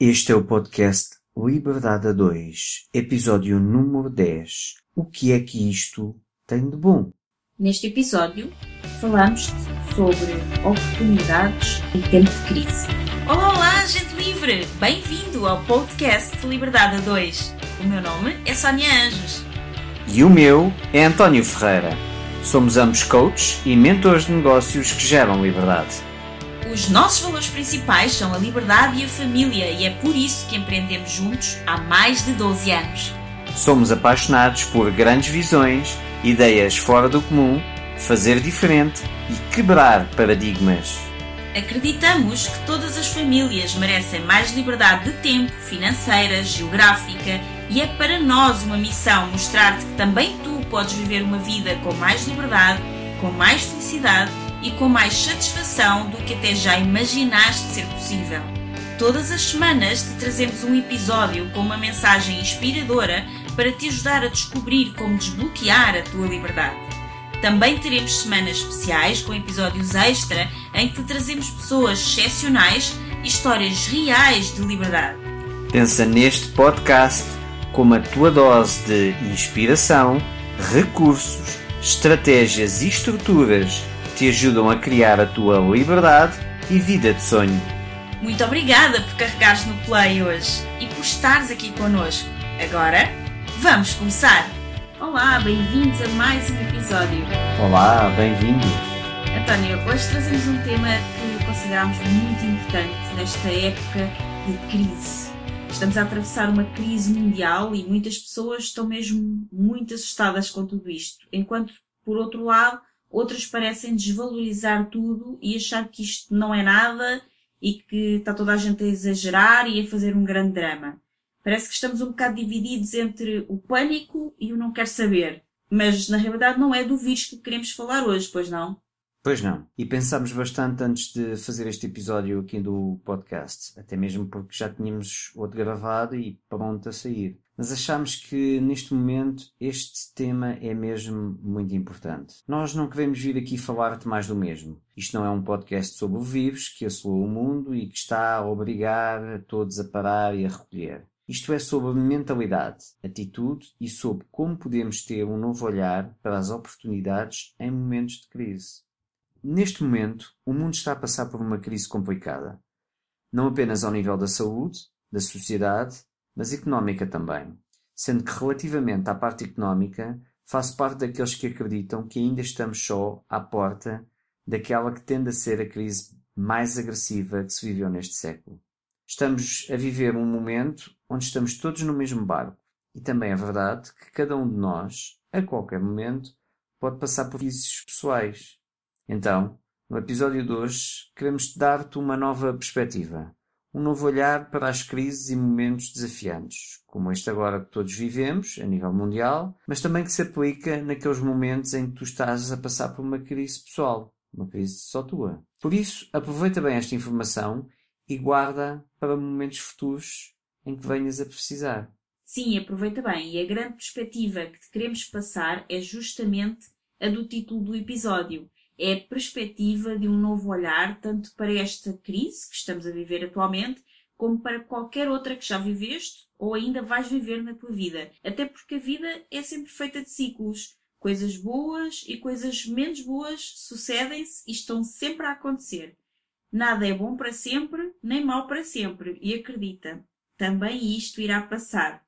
Este é o podcast Liberdade a 2, episódio número 10. O que é que isto tem de bom? Neste episódio, falamos sobre oportunidades em tempo de crise. Olá, olá, gente livre! Bem-vindo ao podcast Liberdade a 2. O meu nome é Sónia Anjos. E o meu é António Ferreira. Somos ambos coaches e mentores de negócios que geram liberdade. Os nossos valores principais são a liberdade e a família e é por isso que empreendemos juntos há mais de 12 anos. Somos apaixonados por grandes visões, ideias fora do comum, fazer diferente e quebrar paradigmas. Acreditamos que todas as famílias merecem mais liberdade de tempo, financeira, geográfica e é para nós uma missão mostrar-te que também tu podes viver uma vida com mais liberdade, com mais felicidade e com mais satisfação do que até já imaginaste ser possível. Todas as semanas te trazemos um episódio com uma mensagem inspiradora para te ajudar a descobrir como desbloquear a tua liberdade. Também teremos semanas especiais com episódios extra em que te trazemos pessoas excepcionais e histórias reais de liberdade. Pensa neste podcast como a tua dose de inspiração, recursos, estratégias e estruturas te ajudam a criar a tua liberdade e vida de sonho. Muito obrigada por carregares no play hoje e por estares aqui connosco. Agora, vamos começar! Olá, bem-vindos a mais um episódio. Olá, bem-vindos. António, hoje trazemos um tema que consideramos muito importante nesta época de crise. Estamos a atravessar uma crise mundial e muitas pessoas estão mesmo muito assustadas com tudo isto, enquanto, por outro lado, outras parecem desvalorizar tudo e achar que isto não é nada e que está toda a gente a exagerar e a fazer um grande drama. Parece que estamos um bocado divididos entre o pânico e o não quer saber. Mas na realidade não é do vírus que queremos falar hoje, pois não? Pois não. E pensámos bastante antes de fazer este episódio aqui do podcast, até mesmo porque já tínhamos outro gravado e pronto a sair. Mas achámos que neste momento este tema é mesmo muito importante. Nós não queremos vir aqui falar-te mais do mesmo. Isto não é um podcast sobre vírus que assolou o mundo e que está a obrigar todos a parar e a recolher. Isto é sobre mentalidade, atitude e sobre como podemos ter um novo olhar para as oportunidades em momentos de crise. Neste momento, o mundo está a passar por uma crise complicada, não apenas ao nível da saúde, da sociedade, mas económica também. Sendo que, relativamente à parte económica, faço parte daqueles que acreditam que ainda estamos só à porta daquela que tende a ser a crise mais agressiva que se viveu neste século. Estamos a viver um momento onde estamos todos no mesmo barco. E também é verdade que cada um de nós, a qualquer momento, pode passar por crises pessoais, então, no episódio de hoje, queremos dar-te uma nova perspectiva, um novo olhar para as crises e momentos desafiantes, como este agora que todos vivemos, a nível mundial, mas também que se aplica naqueles momentos em que tu estás a passar por uma crise pessoal, uma crise só tua. Por isso, aproveita bem esta informação e guarda para momentos futuros em que venhas a precisar. Sim, aproveita bem. E a grande perspectiva que te queremos passar é justamente a do título do episódio é a perspectiva de um novo olhar, tanto para esta crise que estamos a viver atualmente, como para qualquer outra que já viveste ou ainda vais viver na tua vida. Até porque a vida é sempre feita de ciclos. Coisas boas e coisas menos boas sucedem-se e estão sempre a acontecer. Nada é bom para sempre, nem mau para sempre. E acredita, também isto irá passar.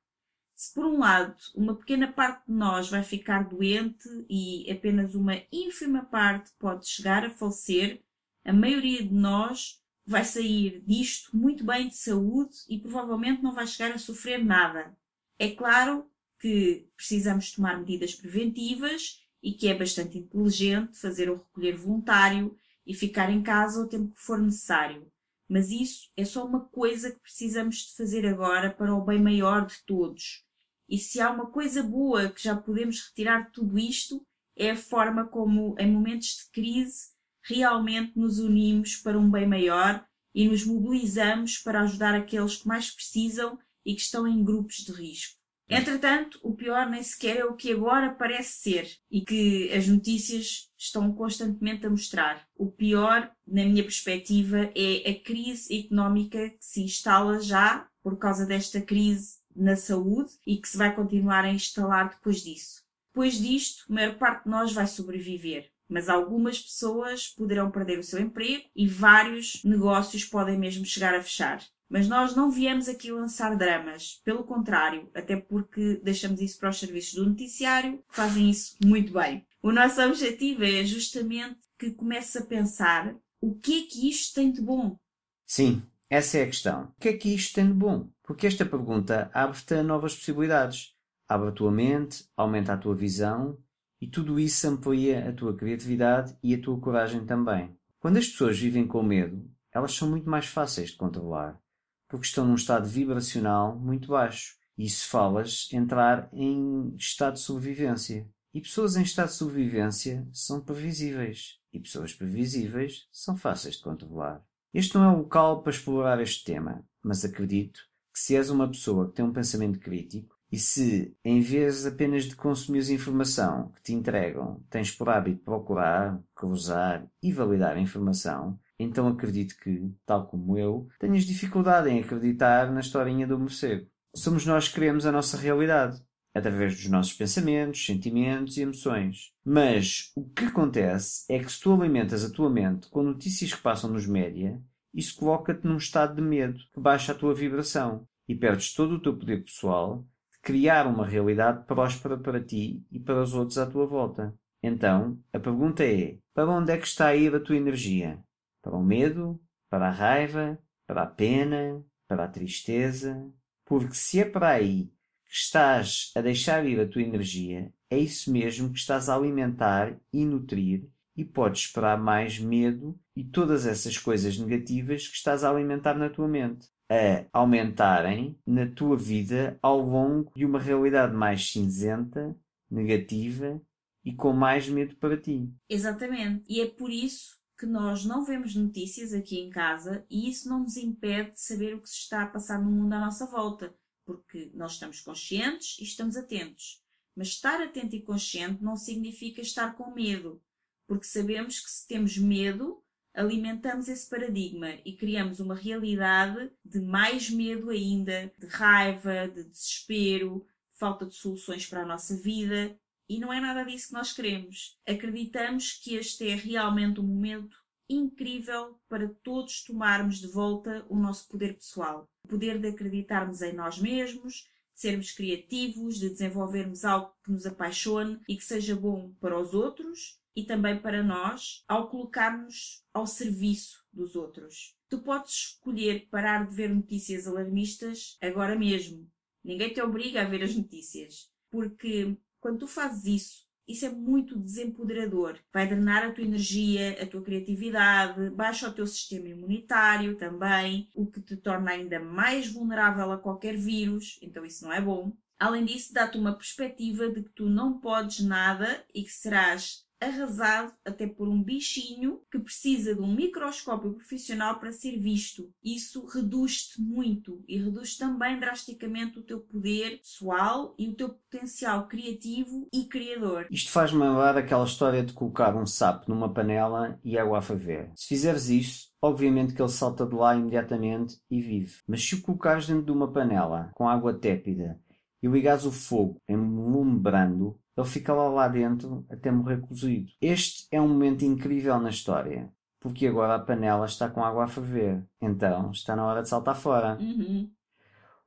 Se por um lado uma pequena parte de nós vai ficar doente e apenas uma ínfima parte pode chegar a falecer, a maioria de nós vai sair disto muito bem de saúde e provavelmente não vai chegar a sofrer nada. É claro que precisamos tomar medidas preventivas e que é bastante inteligente fazer o recolher voluntário e ficar em casa o tempo que for necessário. Mas isso é só uma coisa que precisamos de fazer agora para o bem maior de todos e se há uma coisa boa que já podemos retirar de tudo isto, é a forma como, em momentos de crise, realmente nos unimos para um bem maior e nos mobilizamos para ajudar aqueles que mais precisam e que estão em grupos de risco. Entretanto, o pior nem sequer é o que agora parece ser e que as notícias estão constantemente a mostrar. O pior, na minha perspectiva, é a crise económica que se instala já por causa desta crise na saúde e que se vai continuar a instalar depois disso. Depois disto, a maior parte de nós vai sobreviver, mas algumas pessoas poderão perder o seu emprego e vários negócios podem mesmo chegar a fechar. Mas nós não viemos aqui lançar dramas, pelo contrário, até porque deixamos isso para os serviços do noticiário, que fazem isso muito bem. O nosso objetivo é justamente que comece a pensar o que é que isto tem de bom. Sim, essa é a questão. O que é que isto tem de bom? Porque esta pergunta abre-te a novas possibilidades. Abre a tua mente, aumenta a tua visão e tudo isso amplia a tua criatividade e a tua coragem também. Quando as pessoas vivem com medo, elas são muito mais fáceis de controlar porque estão num estado vibracional muito baixo. E se falas, entrar em estado de sobrevivência. E pessoas em estado de sobrevivência são previsíveis. E pessoas previsíveis são fáceis de controlar. Este não é o local para explorar este tema, mas acredito que se és uma pessoa que tem um pensamento crítico e se, em vez apenas de consumir informação que te entregam, tens por hábito procurar, cruzar e validar a informação, então acredito que, tal como eu, tenhas dificuldade em acreditar na historinha do morcego. Somos nós que criamos a nossa realidade, através dos nossos pensamentos, sentimentos e emoções. Mas o que acontece é que se tu alimentas a tua mente com notícias que passam nos média, isso coloca-te num estado de medo que baixa a tua vibração e perdes todo o teu poder pessoal de criar uma realidade próspera para ti e para os outros à tua volta. Então, a pergunta é: para onde é que está a ir a tua energia? para o medo, para a raiva, para a pena, para a tristeza. Porque se é para aí que estás a deixar ir a tua energia, é isso mesmo que estás a alimentar e nutrir e podes esperar mais medo e todas essas coisas negativas que estás a alimentar na tua mente a aumentarem na tua vida ao longo de uma realidade mais cinzenta, negativa e com mais medo para ti. Exatamente. E é por isso que nós não vemos notícias aqui em casa e isso não nos impede de saber o que se está a passar no mundo à nossa volta, porque nós estamos conscientes e estamos atentos. Mas estar atento e consciente não significa estar com medo, porque sabemos que se temos medo, alimentamos esse paradigma e criamos uma realidade de mais medo ainda, de raiva, de desespero, falta de soluções para a nossa vida e não é nada disso que nós queremos. Acreditamos que este é realmente um momento incrível para todos tomarmos de volta o nosso poder pessoal. O poder de acreditarmos em nós mesmos, de sermos criativos, de desenvolvermos algo que nos apaixone e que seja bom para os outros e também para nós ao colocarmos ao serviço dos outros. Tu podes escolher parar de ver notícias alarmistas agora mesmo. Ninguém te obriga a ver as notícias, porque quando tu fazes isso, isso é muito desempoderador. Vai drenar a tua energia, a tua criatividade, baixa o teu sistema imunitário também, o que te torna ainda mais vulnerável a qualquer vírus, então isso não é bom. Além disso, dá-te uma perspectiva de que tu não podes nada e que serás arrasado até por um bichinho que precisa de um microscópio profissional para ser visto. Isso reduz-te muito e reduz também drasticamente o teu poder pessoal e o teu potencial criativo e criador. Isto faz-me lembrar aquela história de colocar um sapo numa panela e água a ferver. Se fizeres isso, obviamente que ele salta de lá imediatamente e vive. Mas se o colocares dentro de uma panela com água tépida e ligares o fogo em lume brando, ele fica lá, lá dentro até morrer cozido. Este é um momento incrível na história, porque agora a panela está com água a ferver. Então está na hora de saltar fora. Uhum.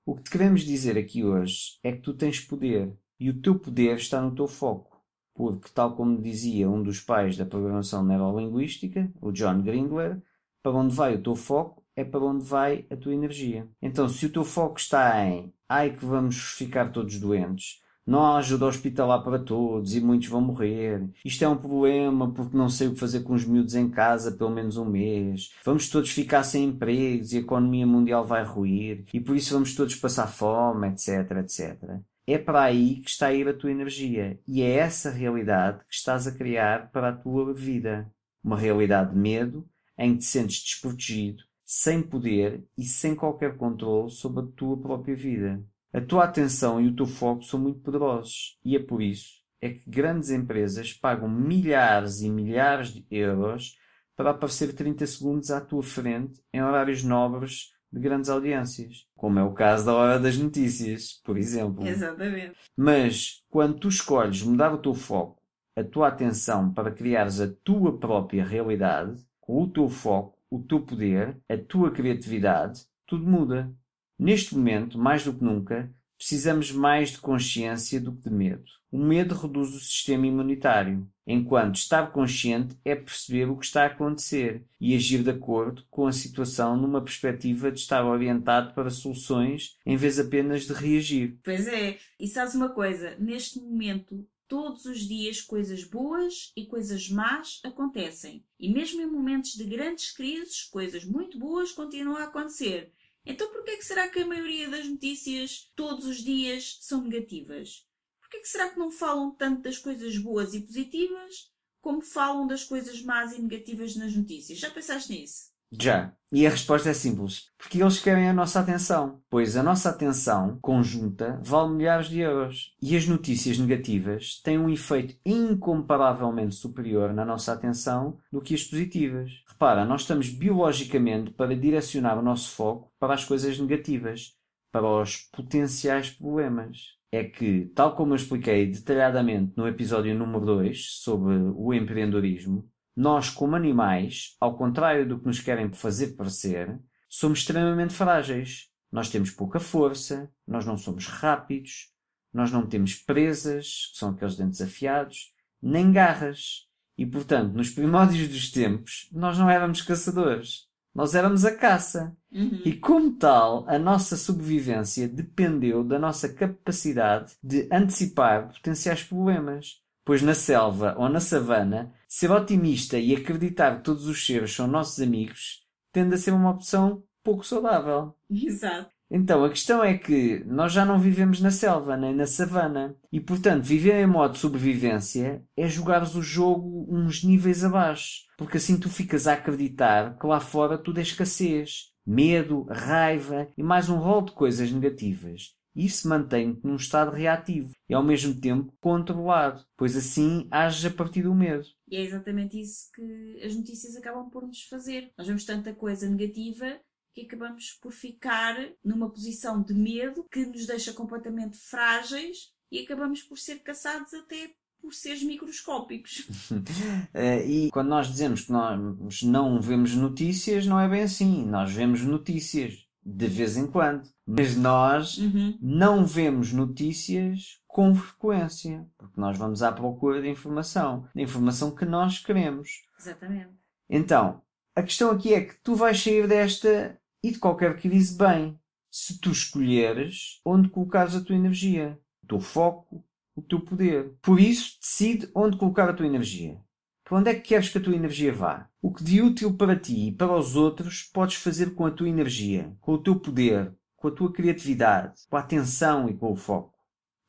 O que te queremos dizer aqui hoje é que tu tens poder e o teu poder está no teu foco. Porque, tal como dizia um dos pais da programação neurolinguística, o John Grindler, para onde vai o teu foco é para onde vai a tua energia. Então, se o teu foco está em ai que vamos ficar todos doentes, não há ajuda hospitalar para todos e muitos vão morrer. Isto é um problema porque não sei o que fazer com os miúdos em casa pelo menos um mês. Vamos todos ficar sem empregos e a economia mundial vai ruir e por isso vamos todos passar fome, etc, etc. É para aí que está a ir a tua energia e é essa realidade que estás a criar para a tua vida. Uma realidade de medo em que te sentes desprotegido, sem poder e sem qualquer controle sobre a tua própria vida. A tua atenção e o teu foco são muito poderosos e é por isso é que grandes empresas pagam milhares e milhares de euros para aparecer 30 segundos à tua frente em horários nobres de grandes audiências, como é o caso da hora das notícias, por exemplo. Exatamente. Mas quando tu escolhes mudar o teu foco, a tua atenção para criares a tua própria realidade, com o teu foco, o teu poder, a tua criatividade, tudo muda. Neste momento, mais do que nunca, precisamos mais de consciência do que de medo. O medo reduz o sistema imunitário, enquanto estar consciente é perceber o que está a acontecer e agir de acordo com a situação numa perspectiva de estar orientado para soluções em vez apenas de reagir. Pois é, e sabes uma coisa, neste momento todos os dias coisas boas e coisas más acontecem. E mesmo em momentos de grandes crises, coisas muito boas continuam a acontecer. Então por que será que a maioria das notícias todos os dias são negativas? Por que será que não falam tanto das coisas boas e positivas como falam das coisas más e negativas nas notícias? Já pensaste nisso? Já. E a resposta é simples. Porque eles querem a nossa atenção. Pois a nossa atenção conjunta vale milhares de euros. E as notícias negativas têm um efeito incomparavelmente superior na nossa atenção do que as positivas. Repara, nós estamos biologicamente para direcionar o nosso foco para as coisas negativas, para os potenciais problemas. É que, tal como eu expliquei detalhadamente no episódio número 2 sobre o empreendedorismo, nós, como animais, ao contrário do que nos querem fazer parecer, somos extremamente frágeis. Nós temos pouca força, nós não somos rápidos, nós não temos presas, que são aqueles dentes afiados, nem garras. E, portanto, nos primórdios dos tempos, nós não éramos caçadores. Nós éramos a caça. Uhum. E, como tal, a nossa sobrevivência dependeu da nossa capacidade de antecipar potenciais problemas. Pois na selva ou na savana, ser otimista e acreditar que todos os seres são nossos amigos tende a ser uma opção pouco saudável. Exato. Então a questão é que nós já não vivemos na selva nem na savana e, portanto, viver em modo sobrevivência é jogares o jogo uns níveis abaixo, porque assim tu ficas a acreditar que lá fora tudo é escassez, medo, raiva e mais um rol de coisas negativas. Isso mantém-te num estado reativo e ao mesmo tempo controlado, pois assim ages a partir do medo. E é exatamente isso que as notícias acabam por nos fazer. Nós vemos tanta coisa negativa que acabamos por ficar numa posição de medo que nos deixa completamente frágeis e acabamos por ser caçados até por seres microscópicos. Eh, e quando nós dizemos que nós não vemos notícias, não é bem assim. Nós vemos notícias de vez em quando. Mas nós Uhum. não vemos notícias com frequência, porque nós vamos à procura de informação, de informação que nós queremos. Exatamente. Então, a questão aqui é que tu vais sair desta e de qualquer crise bem, se tu escolheres onde colocares a tua energia, o teu foco, o teu poder. Por isso, decide onde colocar a tua energia. Para onde é que queres que a tua energia vá? O que de útil para ti e para os outros podes fazer com a tua energia, com o teu poder, com a tua criatividade, com a atenção e com o foco.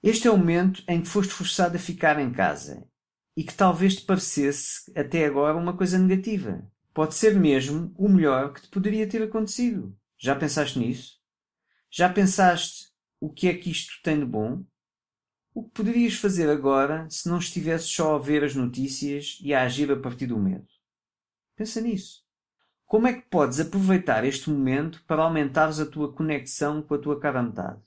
Este é o momento em que foste forçado a ficar em casa e que talvez te parecesse até agora uma coisa negativa. Pode ser mesmo o melhor que te poderia ter acontecido. Já pensaste nisso? Já pensaste o que é que isto tem de bom? O que poderias fazer agora se não estivesses só a ver as notícias e a agir a partir do medo? Pensa nisso. Como é que podes aproveitar este momento para aumentares a tua conexão com a tua cara metade?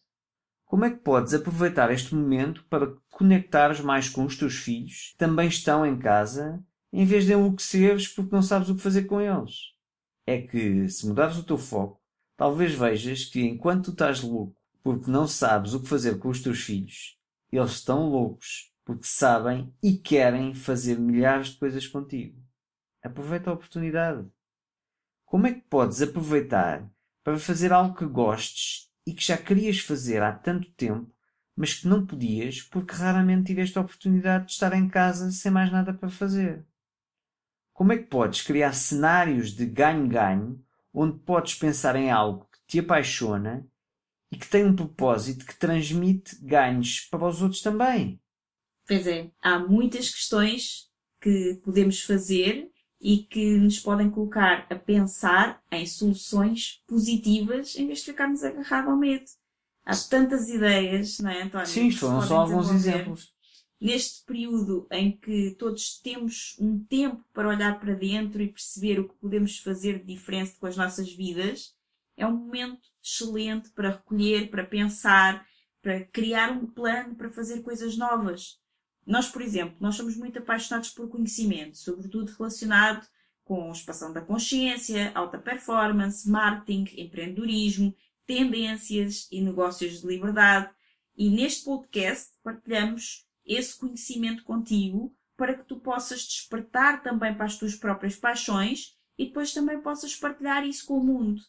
Como é que podes aproveitar este momento para conectares mais com os teus filhos, que também estão em casa, em vez de enlouqueceres porque não sabes o que fazer com eles? É que, se mudares o teu foco, talvez vejas que enquanto tu estás louco porque não sabes o que fazer com os teus filhos, eles estão loucos porque sabem e querem fazer milhares de coisas contigo. Aproveita a oportunidade. Como é que podes aproveitar para fazer algo que gostes e que já querias fazer há tanto tempo, mas que não podias porque raramente tiveste a oportunidade de estar em casa sem mais nada para fazer? Como é que podes criar cenários de ganho-ganho onde podes pensar em algo que te apaixona e que tem um propósito que transmite ganhos para os outros também? Pois é, há muitas questões que podemos fazer e que nos podem colocar a pensar em soluções positivas em vez de ficarmos agarrados ao medo. Há tantas ideias, não é, António? Sim, foram só alguns exemplos. Neste período em que todos temos um tempo para olhar para dentro e perceber o que podemos fazer de diferente com as nossas vidas, é um momento excelente para recolher, para pensar, para criar um plano para fazer coisas novas. Nós, por exemplo, nós somos muito apaixonados por conhecimento, sobretudo relacionado com expansão da consciência, alta performance, marketing, empreendedorismo, tendências e negócios de liberdade. E neste podcast partilhamos esse conhecimento contigo para que tu possas despertar também para as tuas próprias paixões e depois também possas partilhar isso com o mundo.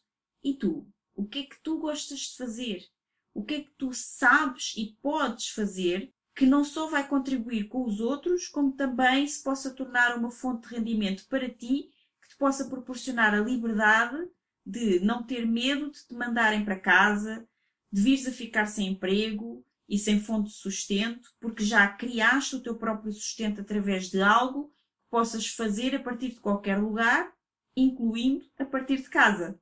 E tu? O que é que tu gostas de fazer? O que é que tu sabes e podes fazer que não só vai contribuir com os outros, como também se possa tornar uma fonte de rendimento para ti, que te possa proporcionar a liberdade de não ter medo de te mandarem para casa, de vires a ficar sem emprego e sem fonte de sustento, porque já criaste o teu próprio sustento através de algo que possas fazer a partir de qualquer lugar, incluindo a partir de casa.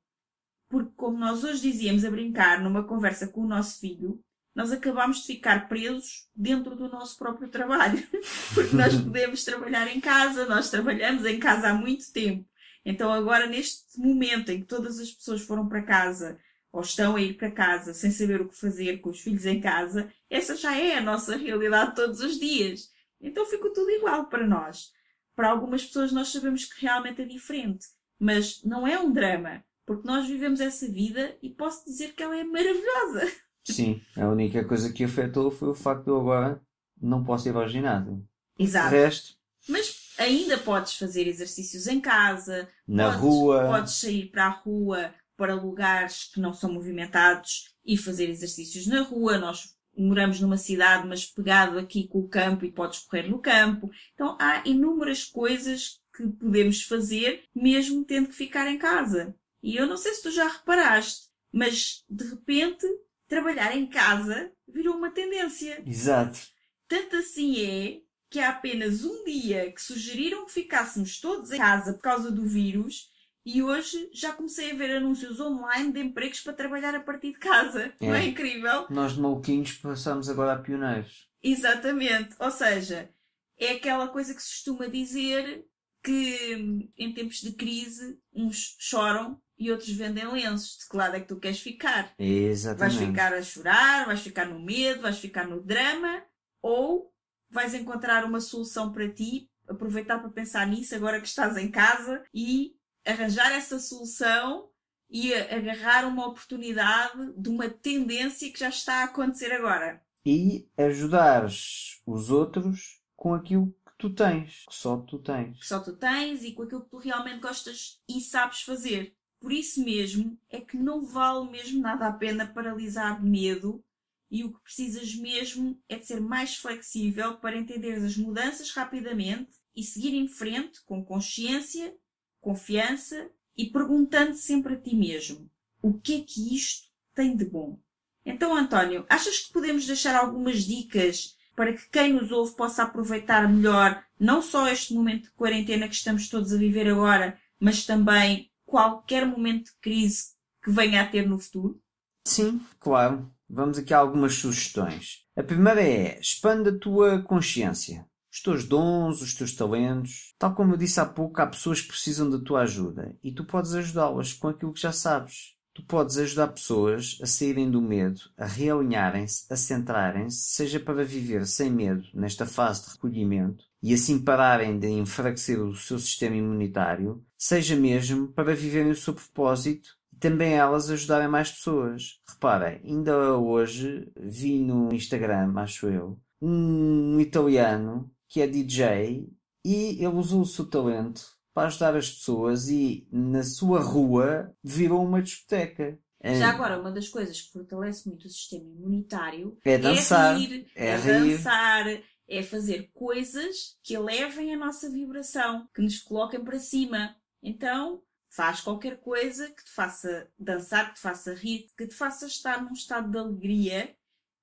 Porque, como nós hoje dizíamos a brincar numa conversa com o nosso filho, nós acabamos de ficar presos dentro do nosso próprio trabalho. Porque nós podemos trabalhar em casa, nós trabalhamos em casa há muito tempo. Então, agora, neste momento em que todas as pessoas foram para casa ou estão a ir para casa sem saber o que fazer com os filhos em casa, essa já é a nossa realidade todos os dias. Então, fica tudo igual para nós. Para algumas pessoas, nós sabemos que realmente é diferente, mas não é um drama, porque nós vivemos essa vida e posso dizer que ela é maravilhosa. Sim, a única coisa que afetou foi o facto de eu agora não posso ir ao ginásio. Exato. O resto, Mas ainda podes fazer exercícios em casa, na podes, rua, podes sair para a rua para lugares que não são movimentados e fazer exercícios na rua. Nós moramos numa cidade, mas pegado aqui com o campo e podes correr no campo. Então há inúmeras coisas que podemos fazer mesmo tendo que ficar em casa. E eu não sei se tu já reparaste, mas de repente trabalhar em casa virou uma tendência. exato. Tanto assim é que há apenas um dia que sugeriram que ficássemos todos em casa por causa do vírus e hoje já comecei a ver anúncios online de empregos para trabalhar a partir de casa. Não é É. incrível? Nós de maluquinhos passamos agora a pioneiros. Exatamente. Ou seja, é aquela coisa que se costuma dizer que em tempos de crise uns choram e outros vendem lenços. De que lado é que tu queres ficar? Vais Exatamente. ficar a chorar, vais ficar no medo, vais ficar no drama, ou vais encontrar uma solução para ti, aproveitar para pensar nisso agora que estás em casa e arranjar essa solução e agarrar uma oportunidade de uma tendência que já está a acontecer agora. E ajudares os outros com aquilo que tu tens, que só tu tens. que só tu tens e com aquilo que tu realmente gostas e sabes fazer. Por isso mesmo é que não vale mesmo nada a pena paralisar de medo e o que precisas mesmo é de ser mais flexível para entender as mudanças rapidamente e seguir em frente com consciência, confiança e perguntando sempre a ti mesmo: o que é que isto tem de bom? Então, António, achas que podemos deixar algumas dicas para que quem nos ouve possa aproveitar melhor não só este momento de quarentena que estamos todos a viver agora, mas também qualquer momento de crise que venha a ter no futuro? Sim, claro. Vamos aqui a algumas sugestões. A primeira é expande a tua consciência. Os teus dons, os teus talentos. Tal como eu disse há pouco, há pessoas que precisam da tua ajuda e tu podes ajudá-las com aquilo que já sabes. Tu podes ajudar pessoas a saírem do medo, a realinharem-se, a centrarem-se, seja para viver sem medo nesta fase de recolhimento e assim pararem de enfraquecer o seu sistema imunitário, seja mesmo para viverem o seu propósito e também elas ajudarem mais pessoas. Reparem, ainda hoje vi no Instagram, acho eu, um italiano que é DJ e ele usou o seu talento para ajudar as pessoas e na sua rua virou uma discoteca. É- Já agora, uma das coisas que fortalece muito o sistema imunitário É dançar, é rir, é é, rir. dançar, é fazer coisas que elevem a nossa vibração, que nos coloquem para cima. Então, faz qualquer coisa que te faça dançar, que te faça rir, que te faça estar num estado de alegria,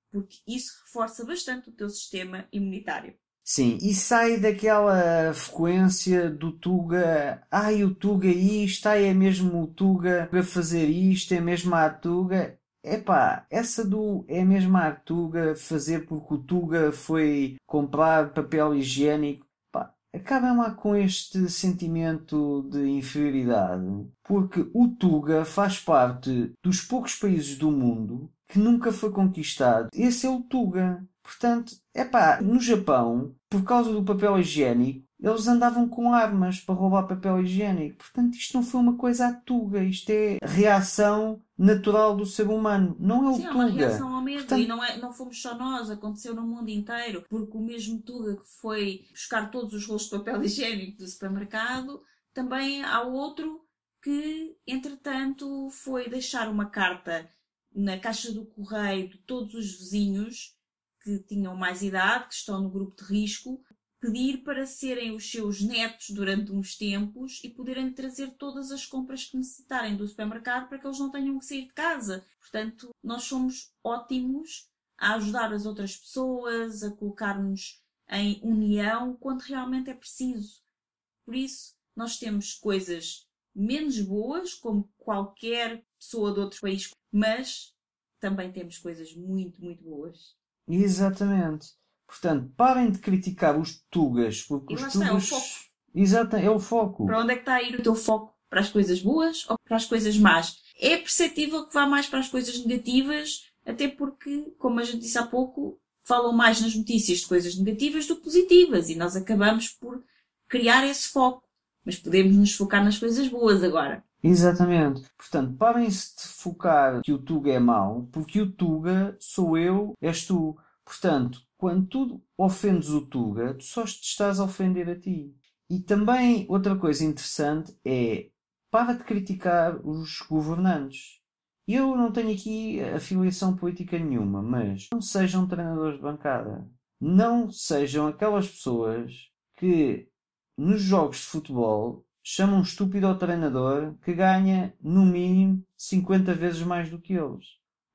porque isso reforça bastante o teu sistema imunitário. Sim, e sai daquela frequência do Tuga. Ai, o Tuga isto, ai, é mesmo o Tuga a fazer isto, é mesmo a Tuga. epá, essa do é mesmo a Tuga fazer porque o Tuga foi comprar papel higiênico, pá, acabem lá com este sentimento de inferioridade, porque o Tuga faz parte dos poucos países do mundo que nunca foi conquistado. Esse é o Tuga. Portanto, é pá, no Japão, por causa do papel higiênico, eles andavam com armas para roubar papel higiênico. Portanto, isto não foi uma coisa à tuga. Isto é reação natural do ser humano. Não é o Sim, tuga. é uma reação ao medo. Portanto- E não, é, não fomos só nós, aconteceu no mundo inteiro. Porque o mesmo Tuga que foi buscar todos os rolos de papel higiênico do supermercado, também há outro que, entretanto, foi deixar uma carta na caixa do correio de todos os vizinhos que tinham mais idade, que estão no grupo de risco, pedir para serem os seus netos durante uns tempos e poderem trazer todas as compras que necessitarem do supermercado para que eles não tenham que sair de casa. Portanto, nós somos ótimos a ajudar as outras pessoas, a colocar-nos em união quando realmente é preciso. Por isso, nós temos coisas menos boas, como qualquer pessoa de outro país, mas também temos coisas muito, muito boas. Exatamente. Portanto, parem de criticar os tugas, porque E os está, é o tugas. foco. Exato, é o foco. Para onde é que está a ir o teu foco? Para as coisas boas ou para as coisas más? É perceptível que vá mais para as coisas negativas, até porque, como a gente disse há pouco, falam mais nas notícias de coisas negativas do que positivas e nós acabamos por criar esse foco. Mas podemos nos focar nas coisas boas agora. Exatamente. Portanto, parem-se de focar que o Tuga é mau, porque o Tuga sou eu, és tu. Portanto, quando tu ofendes o Tuga, tu só te estás a ofender a ti. E também outra coisa interessante é para de criticar os governantes. Eu não tenho aqui afiliação política nenhuma, mas não sejam treinadores de bancada. Não sejam aquelas pessoas que nos jogos de futebol chamam um estúpido ao treinador que ganha, no mínimo, 50 vezes mais do que eles.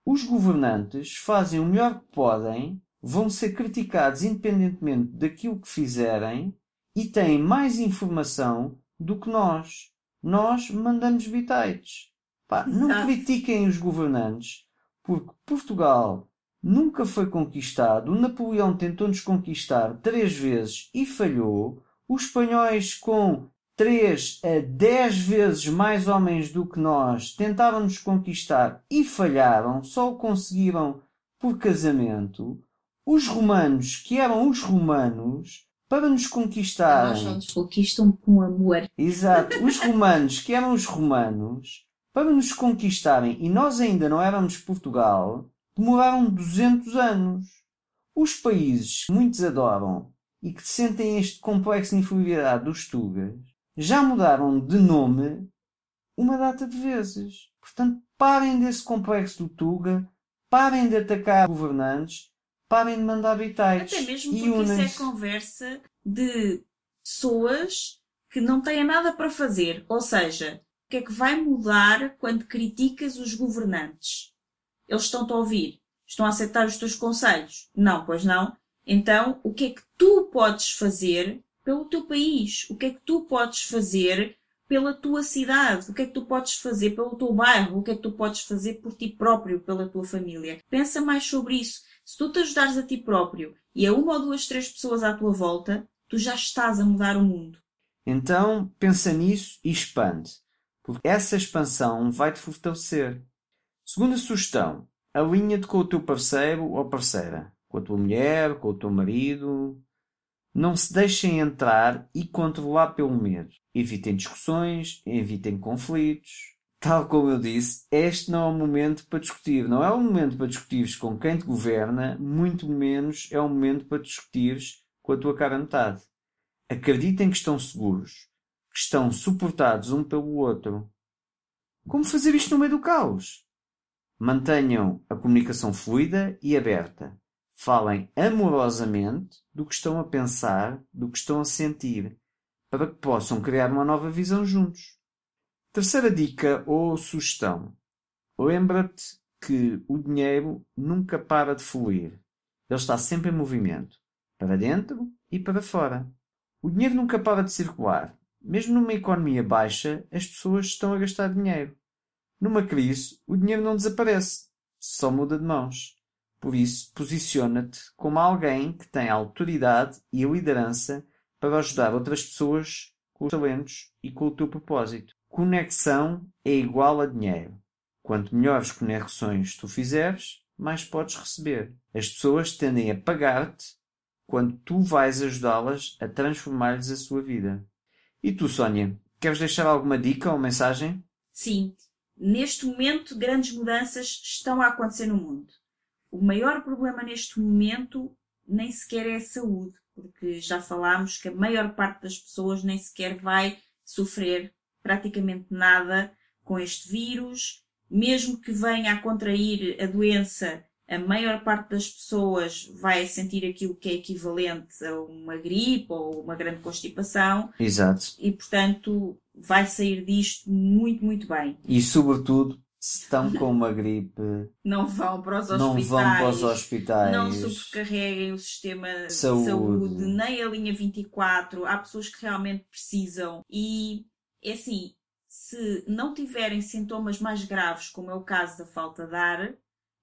Os governantes fazem o melhor que podem, vão ser criticados independentemente daquilo que fizerem e têm mais informação do que nós. Nós mandamos bitites. Pá, não Exato. critiquem os governantes, porque Portugal nunca foi conquistado. O Napoleão tentou-nos conquistar três vezes e falhou. Os espanhóis, com 3 a 10 vezes mais homens do que nós, tentaram nos conquistar e falharam, só o conseguiram por casamento. Os romanos, que eram os romanos, para nos Nós conquistarem. só nos conquistam com amor. Exato. Os romanos, que eram os romanos, para nos conquistarem, e nós ainda não éramos Portugal, demoraram 200 anos. Os países que muitos adoram e que sentem este complexo de inferioridade dos tugas, já mudaram de nome uma data de vezes. Portanto, parem desse complexo do tuga, parem de atacar governantes, parem de mandar bitites Até mesmo e porque isso é conversa de pessoas que não têm nada para fazer. Ou seja, o que é que vai mudar quando criticas os governantes? Eles estão-te a ouvir? Estão a aceitar os teus conselhos? Não, pois não. Então, o que é que tu podes fazer pelo teu país? O que é que tu podes fazer pela tua cidade? O que é que tu podes fazer pelo teu bairro? O que é que tu podes fazer por ti próprio, pela tua família? Pensa mais sobre isso. Se tu te ajudares a ti próprio e a uma ou duas, três pessoas à tua volta, tu já estás a mudar o mundo. Então, pensa nisso e expande, porque essa expansão vai te fortalecer. Segunda sugestão: alinha-te com o teu parceiro ou parceira, com a tua mulher, com o teu marido. Não se deixem entrar e controlar pelo medo. Evitem discussões, evitem conflitos. Tal como eu disse, este não é o momento para discutir. Não é o momento para discutires com quem te governa, muito menos é o momento para discutires com a tua cara metade. Acreditem que estão seguros, que estão suportados um pelo outro. Como fazer isto no meio do caos? Mantenham a comunicação fluida e aberta. Falem amorosamente do que estão a pensar, do que estão a sentir, para que possam criar uma nova visão juntos. Terceira dica ou sugestão: lembra-te que o dinheiro nunca para de fluir. Ele está sempre em movimento, para dentro e para fora. O dinheiro nunca para de circular. Mesmo numa economia baixa, as pessoas estão a gastar dinheiro. Numa crise, o dinheiro não desaparece. só muda de mãos. Por isso, posiciona-te como alguém que tem autoridade e liderança para ajudar outras pessoas com os talentos e com o teu propósito. Conexão é igual a dinheiro. Quanto melhores conexões tu fizeres, mais podes receber. As pessoas tendem a pagar-te quando tu vais ajudá-las a transformar-lhes a sua vida. E tu, Sónia, queres deixar alguma dica ou mensagem? Sim. Neste momento, grandes mudanças estão a acontecer no mundo. O maior problema neste momento nem sequer é a saúde, porque já falámos que a maior parte das pessoas nem sequer vai sofrer praticamente nada com este vírus. Mesmo que venha a contrair a doença, a maior parte das pessoas vai sentir aquilo que é equivalente a uma gripe ou uma grande constipação. Exato. E, portanto, vai sair disto muito, muito bem. E, sobretudo, estão com uma gripe, não vão para os não hospitais. vão para os hospitais. Não sobrecarreguem o sistema de Saúde. saúde, nem a linha 24. Há pessoas que realmente precisam. E é assim, se não tiverem sintomas mais graves, como é o caso da falta de ar,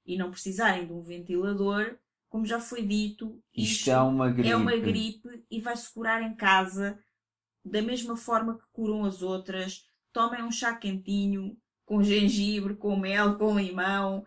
e não precisarem de um ventilador, como já foi dito, Isto é uma gripe. é uma gripe e vai-se curar em casa da mesma forma que curam as outras. Tomem um chá quentinho, com gengibre, com mel, com limão.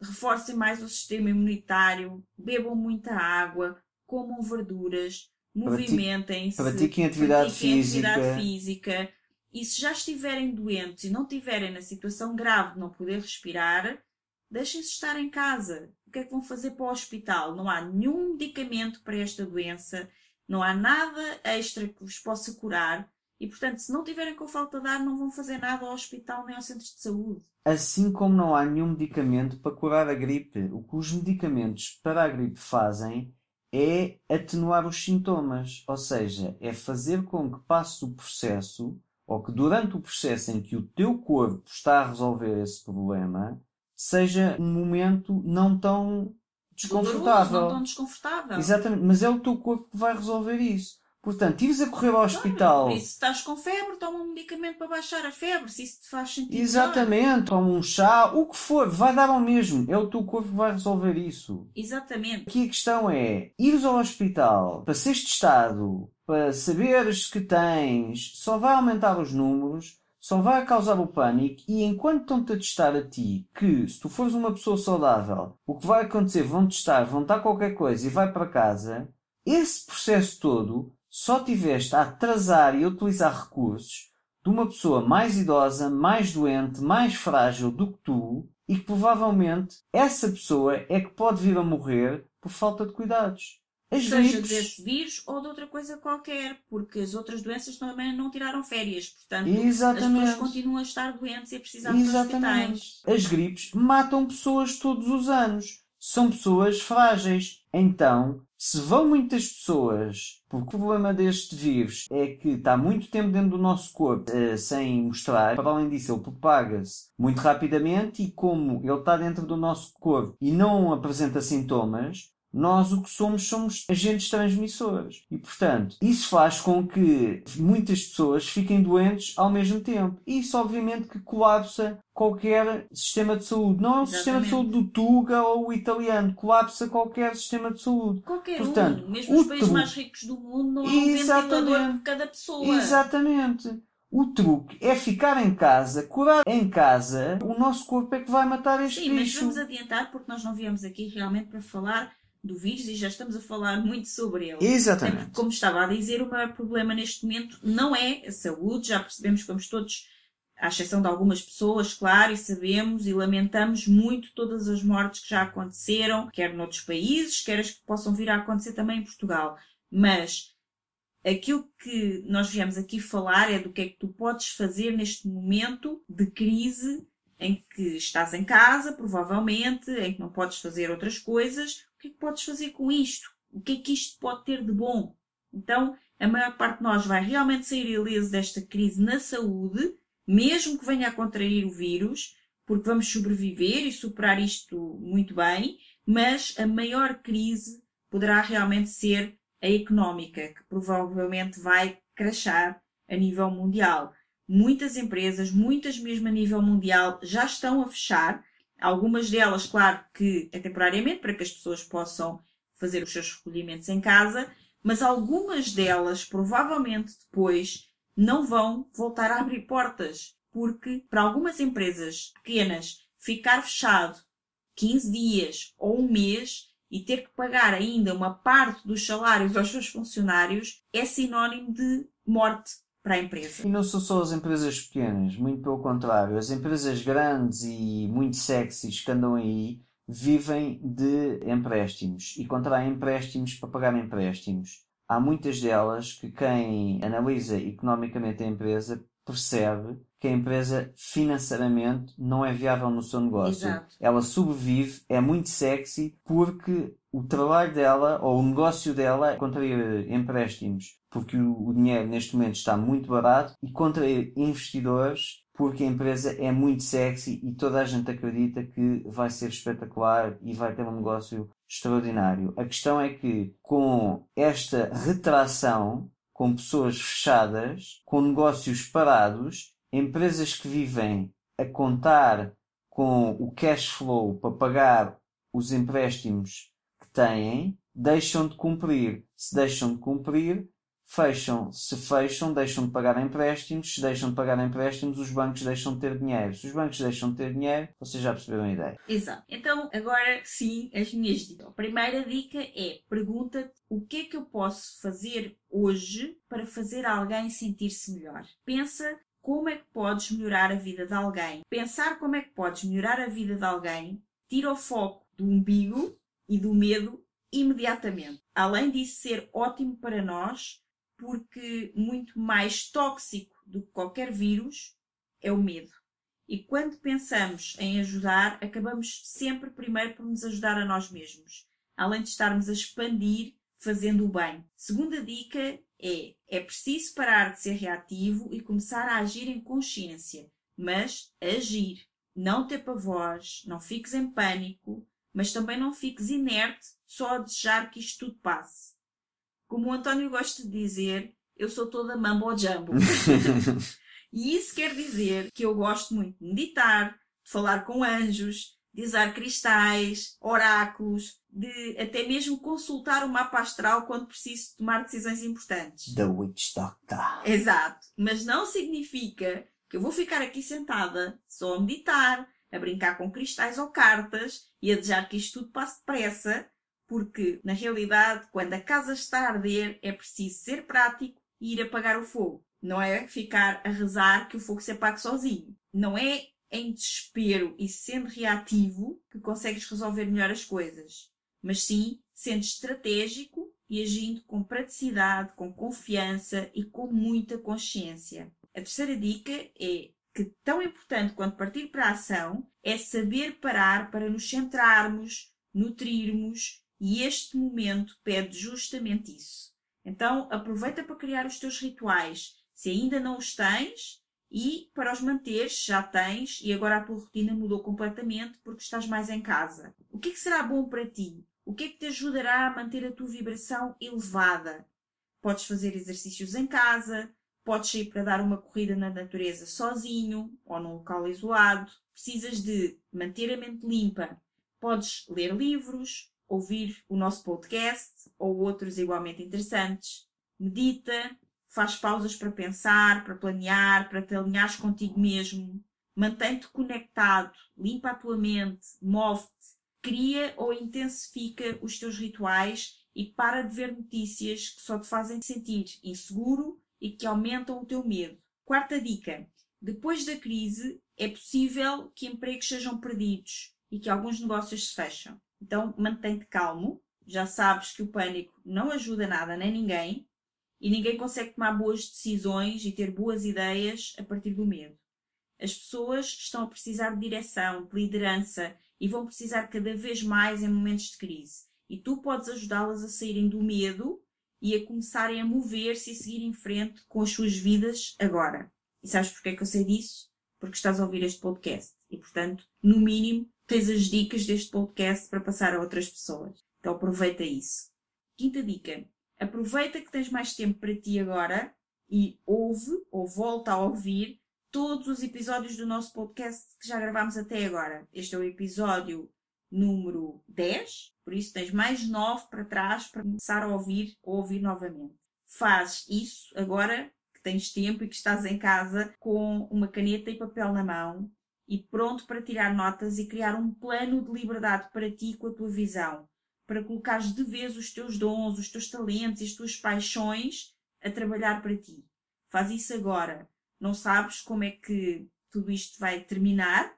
Reforcem mais o sistema imunitário. Bebam muita água. Comam verduras. Movimentem-se. pratiquem atividade pratiquem atividade física. física. E se já estiverem doentes e não estiverem na situação grave de não poder respirar, deixem-se estar em casa. O que é que vão fazer para o hospital? Não há nenhum medicamento para esta doença, não há nada extra que vos possa curar. E, portanto, se não tiverem com falta de ar, não vão fazer nada ao hospital nem aos centros de saúde. Assim como não há nenhum medicamento para curar a gripe, o que os medicamentos para a gripe fazem é atenuar os sintomas, ou seja, é fazer com que passe o processo, ou que durante o processo em que o teu corpo está a resolver esse problema, seja um momento não tão Doloroso, desconfortável. não tão desconfortável. Exatamente, mas é o teu corpo que vai resolver isso. Portanto, ires a correr ao hospital. Se estás com febre, toma um medicamento para baixar a febre, se isso te faz sentido. Exatamente, toma um chá, o que for, vai dar ao mesmo. É o teu corpo que vai resolver isso. Exatamente. Aqui a questão é, ires ao hospital para seres testado, para saberes que tens, só vai aumentar os números, só vai causar o pânico e enquanto estão-te a testar a ti, que se tu fores uma pessoa saudável, o que vai acontecer, vão testar, vão dar qualquer coisa e vai para casa, esse processo todo só tiveste a atrasar e a utilizar recursos de uma pessoa mais idosa, mais doente, mais frágil do que tu e que provavelmente essa pessoa é que pode vir a morrer por falta de cuidados. As Seja gripes, desse vírus ou de outra coisa qualquer, porque as outras doenças também não tiraram férias. Portanto, as Exatamente. pessoas continuam a estar doentes e a precisar Exatamente. hospitais. As gripes matam pessoas todos os anos. São pessoas frágeis. Então, se vão muitas pessoas, porque o problema deste vírus é que está muito tempo dentro do nosso corpo eh, sem mostrar, para além disso, ele propaga-se muito rapidamente e, como ele está dentro do nosso corpo e não apresenta sintomas, nós o que somos somos agentes transmissores. E, portanto, isso faz com que muitas pessoas fiquem doentes ao mesmo tempo. E isso, obviamente, que colapsa qualquer sistema de saúde. Não é o sistema de Exatamente. saúde do Tuga ou o italiano. Colapsa qualquer sistema de saúde. Qualquer Portanto, um, mesmo os países truque- mais ricos do mundo, não há um Exatamente. ventilador por cada pessoa. Exatamente. O truque é ficar em casa, curar em casa. O nosso corpo é que vai matar este Sim, mas bicho. vamos adiantar porque nós não viemos aqui realmente para falar do vírus e já estamos a falar muito sobre ele. Exatamente. porque, como estava a dizer, o maior problema neste momento não é a saúde, já percebemos que vamos todos, à exceção de algumas pessoas, claro, e sabemos e lamentamos muito todas as mortes que já aconteceram, quer noutros países, quer as que possam vir a acontecer também em Portugal. Mas aquilo que nós viemos aqui falar é do que é que tu podes fazer neste momento de crise em que estás em casa, provavelmente, em que não podes fazer outras coisas. O que é que podes fazer com isto? O que é que isto pode ter de bom? Então, a maior parte de nós vai realmente sair ileso desta crise na saúde, mesmo que venha a contrair o vírus, porque vamos sobreviver e superar isto muito bem, mas a maior crise poderá realmente ser a económica, que provavelmente vai crashar a nível mundial. Muitas empresas, muitas mesmo a nível mundial, já estão a fechar. Algumas delas, claro que é temporariamente, para que as pessoas possam fazer os seus recolhimentos em casa, mas algumas delas provavelmente depois não vão voltar a abrir portas, porque para algumas empresas pequenas ficar fechado 15 dias ou um mês e ter que pagar ainda uma parte dos salários aos seus funcionários é sinónimo de morte para a empresa. E não são só as empresas pequenas, muito pelo contrário. As empresas grandes e muito sexys que andam aí vivem de empréstimos e contraem empréstimos para pagar empréstimos. Há muitas delas que quem analisa economicamente a empresa percebe que a empresa financeiramente não é viável no seu negócio. Exato. Ela sobrevive, é muito sexy porque o trabalho dela ou o negócio dela é contrair empréstimos porque o, dinheiro neste momento está muito barato e contrair investidores porque a empresa é muito sexy e toda a gente acredita que vai ser espetacular e vai ter um negócio extraordinário. A questão é que com esta retração, com pessoas fechadas, com negócios parados, empresas que vivem a contar com o cash flow para pagar os empréstimos que têm, deixam de cumprir. Se deixam de cumprir, fecham. Se fecham, deixam de pagar empréstimos. Se deixam de pagar empréstimos, os bancos deixam de ter dinheiro. Se os bancos deixam de ter dinheiro, vocês já perceberam a ideia. Exato. Então, agora sim, as minhas dicas. A primeira dica é pergunta-te o que é que eu posso fazer hoje para fazer alguém sentir-se melhor. Pensa como é que podes melhorar a vida de alguém. Pensar como é que podes melhorar a vida de alguém tira o foco do umbigo e do medo imediatamente. Além disso ser ótimo para nós, porque muito mais tóxico do que qualquer vírus é o medo. E quando pensamos em ajudar, acabamos sempre primeiro por nos ajudar a nós mesmos, além de estarmos a expandir fazendo o bem. Segunda dica é: é preciso parar de ser reativo e começar a agir em consciência, mas agir. Não ter pavores, não fiques em pânico, mas também não fiques inerte só a desejar que isto tudo passe. Como o António gosta de dizer, eu sou toda mambo jumbo. e isso quer dizer que eu gosto muito de meditar, de falar com anjos, de usar cristais, oráculos, de até mesmo consultar o mapa astral quando preciso tomar decisões importantes. The Witch Doctor. Exato. Mas não significa que eu vou ficar aqui sentada só a meditar, a brincar com cristais ou cartas e a desejar que isto tudo passe depressa, porque, na realidade, quando a casa está a arder, é preciso ser prático e ir apagar o fogo. Não é ficar a rezar que o fogo se apague sozinho. Não é em desespero e sendo reativo que consegues resolver melhor as coisas, mas sim sendo estratégico e agindo com praticidade, com confiança e com muita consciência. A terceira dica é que tão importante quanto partir para a ação é saber parar para nos centrarmos, nutrirmos e este momento pede justamente isso. Então aproveita para criar os teus rituais. Se ainda não os tens, e para os manteres, já tens, e agora a tua rotina mudou completamente porque estás mais em casa. O que é que será bom para ti? O que é que te ajudará a manter a tua vibração elevada? Podes fazer exercícios em casa, podes sair para dar uma corrida na natureza sozinho ou num local isolado. Precisas de manter a mente limpa. Podes ler livros, ouvir o nosso podcast ou outros igualmente interessantes. Medita, faz pausas para pensar, para planear, para te alinhares contigo mesmo. Mantém-te conectado, limpa a tua mente, move-te, cria ou intensifica os teus rituais e para de ver notícias que só te fazem sentir inseguro e que aumentam o teu medo. Quarta dica: depois da crise é possível que empregos sejam perdidos e que alguns negócios se fecham. Então mantém-te calmo. Já sabes que o pânico não ajuda nada nem ninguém e ninguém consegue tomar boas decisões e ter boas ideias a partir do medo. As pessoas estão a precisar de direção, de liderança e vão precisar cada vez mais em momentos de crise. E tu podes ajudá-las a saírem do medo e a começarem a mover-se e seguir em frente com as suas vidas agora. E sabes porquê que eu sei disso? Porque estás a ouvir este podcast. E, portanto, no mínimo, tens as dicas deste podcast para passar a outras pessoas. Então aproveita isso. Quinta dica Aproveita que tens mais tempo para ti agora e ouve ou volta a ouvir todos os episódios do nosso podcast que já gravámos até agora. Este é o episódio número 10, por isso tens mais 9 para trás para começar a ouvir ou ouvir novamente. Fazes isso agora que tens tempo e que estás em casa com uma caneta e papel na mão e pronto para tirar notas e criar um plano de liberdade para ti com a tua visão, para colocares de vez os teus dons, os teus talentos e as tuas paixões a trabalhar para ti. Faz isso agora. Não sabes como é que tudo isto vai terminar,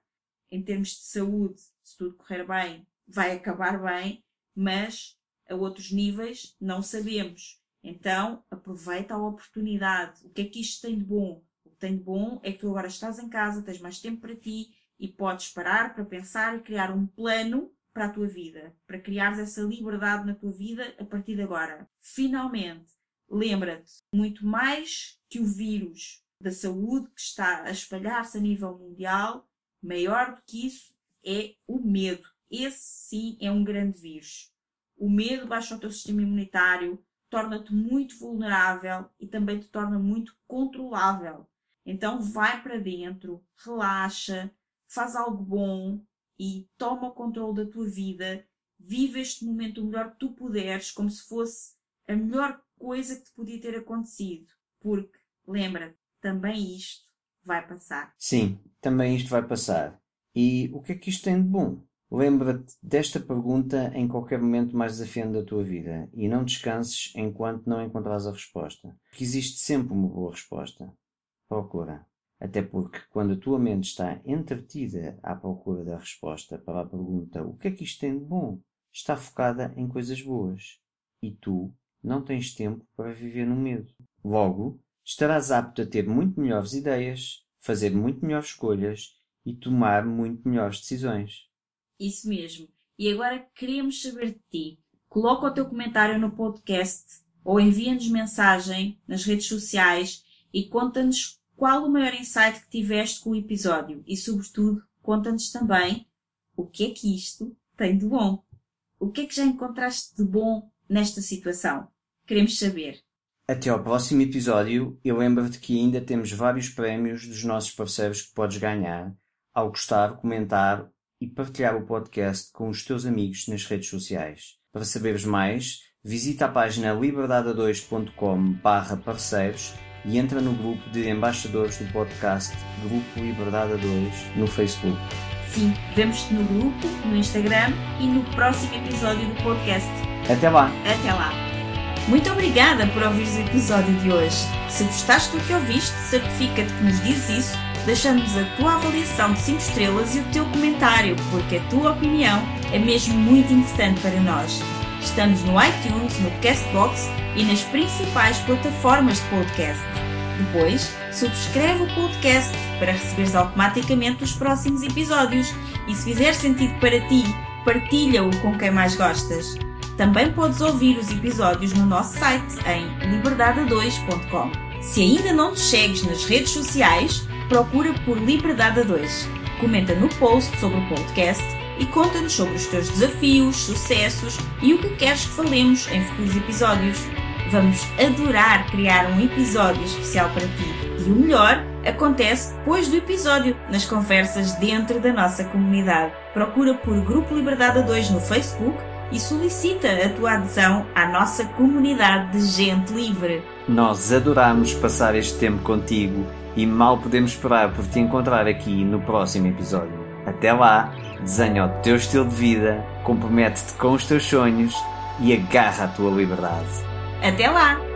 em termos de saúde, se tudo correr bem, vai acabar bem, mas a outros níveis não sabemos. Então, aproveita a oportunidade. O que é que isto tem de bom? Tem de bom é que tu agora estás em casa, tens mais tempo para ti e podes parar para pensar e criar um plano para a tua vida, para criares essa liberdade na tua vida a partir de agora. Finalmente, lembra-te, muito mais que o vírus da saúde que está a espalhar-se a nível mundial, maior do que isso é o medo. Esse sim é um grande vírus. O medo baixa o teu sistema imunitário, torna-te muito vulnerável e também te torna muito controlável. Então vai para dentro, relaxa, faz algo bom e toma o controle da tua vida, vive este momento o melhor que tu puderes, como se fosse a melhor coisa que te podia ter acontecido. Porque, lembra-te, também isto vai passar. Sim, também isto vai passar. E o que é que isto tem de bom? Lembra-te desta pergunta em qualquer momento mais desafiante da tua vida e não descanses enquanto não encontrares a resposta. Porque existe sempre uma boa resposta. Procura. Até porque quando a tua mente está entretida à procura da resposta para a pergunta o que é que isto tem de bom, está focada em coisas boas. E tu não tens tempo para viver no medo. Logo, estarás apto a ter muito melhores ideias, fazer muito melhores escolhas e tomar muito melhores decisões. Isso mesmo. E agora queremos saber de ti. Coloca o teu comentário no podcast ou envia-nos mensagem nas redes sociais e conta-nos qual o maior insight que tiveste com o episódio e, sobretudo, conta-nos também o que é que isto tem de bom. O que é que já encontraste de bom nesta situação? Queremos saber. Até ao próximo episódio, eu lembro-te que ainda temos vários prémios dos nossos parceiros que podes ganhar ao gostar, comentar e partilhar o podcast com os teus amigos nas redes sociais. Para saberes mais, visita a página liberdade2.com parceiros e entra no grupo de embaixadores do podcast Grupo Liberdade 2 no Facebook. Sim, vemos-te no grupo, no Instagram e no próximo episódio do podcast. Até lá! Até lá! Muito obrigada por ouvir o episódio de hoje. Se gostaste do que ouviste, certifica-te que nos dizes isso, deixando-nos a tua avaliação de 5 estrelas e o teu comentário, porque a tua opinião é mesmo muito importante para nós. Estamos no iTunes, no Castbox e nas principais plataformas de podcast. Depois, subscreve o podcast para receberes automaticamente os próximos episódios e se fizer sentido para ti, partilha-o com quem mais gostas. Também podes ouvir os episódios no nosso site em liberdade2.com. Se ainda não te segues nas redes sociais, procura por Liberdade 2. Comenta no post sobre o podcast e conta-nos sobre os teus desafios, sucessos e o que queres que falemos em futuros episódios. Vamos adorar criar um episódio especial para ti. E o melhor acontece depois do episódio, nas conversas dentro da nossa comunidade. Procura por Grupo Liberdade 2 no Facebook e solicita a tua adesão à nossa comunidade de gente livre. Nós adoramos passar este tempo contigo e mal podemos esperar por te encontrar aqui no próximo episódio. Até lá, desenha o teu estilo de vida, compromete-te com os teus sonhos e agarra a tua liberdade. Até lá!